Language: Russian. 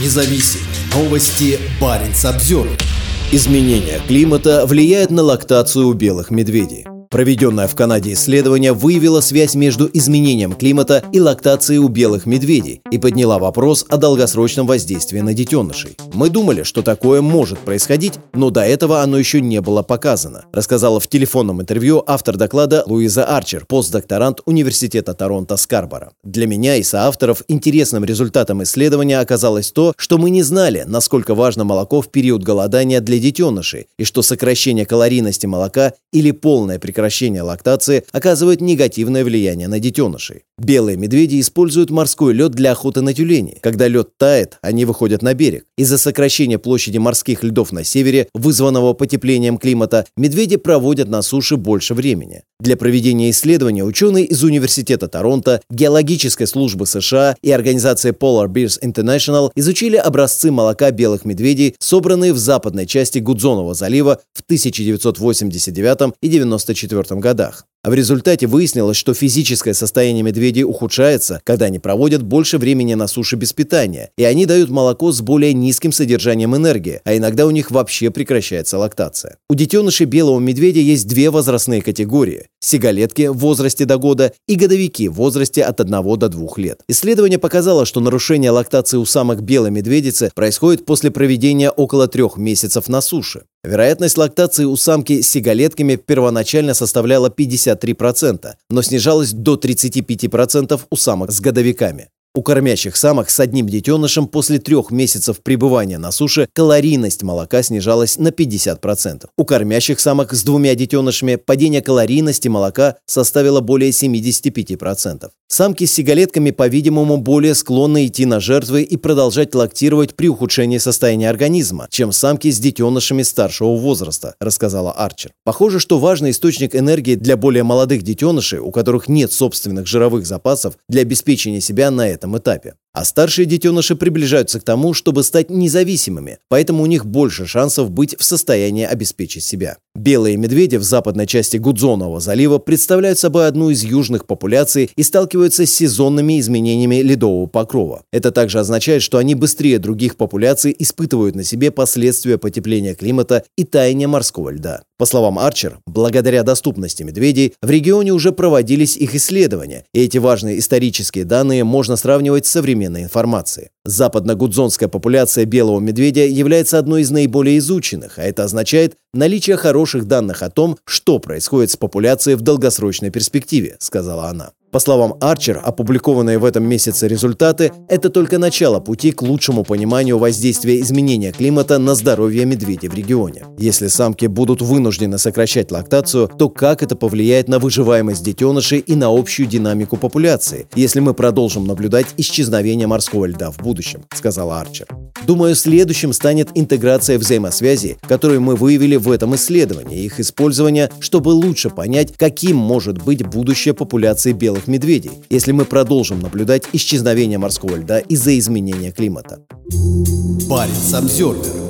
независим. Новости Баренц Обзервер. Изменение климата влияет на лактацию у белых медведей. Проведенное в Канаде исследование выявило связь между изменением климата и лактацией у белых медведей и подняла вопрос о долгосрочном воздействии на детенышей. Мы думали, что такое может происходить, но до этого оно еще не было показано, рассказала в телефонном интервью автор доклада Луиза Арчер, постдокторант Университета Торонто Скарбора. Для меня и соавторов интересным результатом исследования оказалось то, что мы не знали, насколько важно молоко в период голодания для детенышей, и что сокращение калорийности молока или полное прекращение прекращение лактации оказывает негативное влияние на детенышей. Белые медведи используют морской лед для охоты на тюленей. Когда лед тает, они выходят на берег. Из-за сокращения площади морских льдов на севере, вызванного потеплением климата, медведи проводят на суше больше времени. Для проведения исследования ученые из Университета Торонто, Геологической службы США и организации Polar Bears International изучили образцы молока белых медведей, собранные в западной части Гудзонова залива в 1989 и 1994 годах. А в результате выяснилось, что физическое состояние медведей ухудшается, когда они проводят больше времени на суше без питания, и они дают молоко с более низким содержанием энергии, а иногда у них вообще прекращается лактация. У детенышей белого медведя есть две возрастные категории – сигалетки в возрасте до года и годовики в возрасте от 1 до 2 лет. Исследование показало, что нарушение лактации у самок белой медведицы происходит после проведения около трех месяцев на суше. Вероятность лактации у самки с сигалетками первоначально составляла 53%, но снижалась до 35% у самок с годовиками. У кормящих самок с одним детенышем после трех месяцев пребывания на суше калорийность молока снижалась на 50%. У кормящих самок с двумя детенышами падение калорийности молока составило более 75%. Самки с сигалетками, по-видимому, более склонны идти на жертвы и продолжать лактировать при ухудшении состояния организма, чем самки с детенышами старшего возраста, рассказала Арчер. Похоже, что важный источник энергии для более молодых детенышей, у которых нет собственных жировых запасов для обеспечения себя на это этом этапе. А старшие детеныши приближаются к тому, чтобы стать независимыми, поэтому у них больше шансов быть в состоянии обеспечить себя. Белые медведи в западной части Гудзонового залива представляют собой одну из южных популяций и сталкиваются с сезонными изменениями ледового покрова. Это также означает, что они быстрее других популяций испытывают на себе последствия потепления климата и таяния морского льда. По словам Арчер, благодаря доступности медведей в регионе уже проводились их исследования, и эти важные исторические данные можно сравнивать с современной информацией. Западно-гудзонская популяция белого медведя является одной из наиболее изученных, а это означает наличие хороших данных о том, что происходит с популяцией в долгосрочной перспективе, сказала она. По словам Арчер, опубликованные в этом месяце результаты – это только начало пути к лучшему пониманию воздействия изменения климата на здоровье медведей в регионе. Если самки будут вынуждены сокращать лактацию, то как это повлияет на выживаемость детенышей и на общую динамику популяции, если мы продолжим наблюдать исчезновение морского льда в будущем, сказала Арчер. Думаю, следующим станет интеграция взаимосвязей, которые мы выявили в этом исследовании, их использование, чтобы лучше понять, каким может быть будущее популяции белых медведей, если мы продолжим наблюдать исчезновение морского льда из-за изменения климата. Парень Самсервер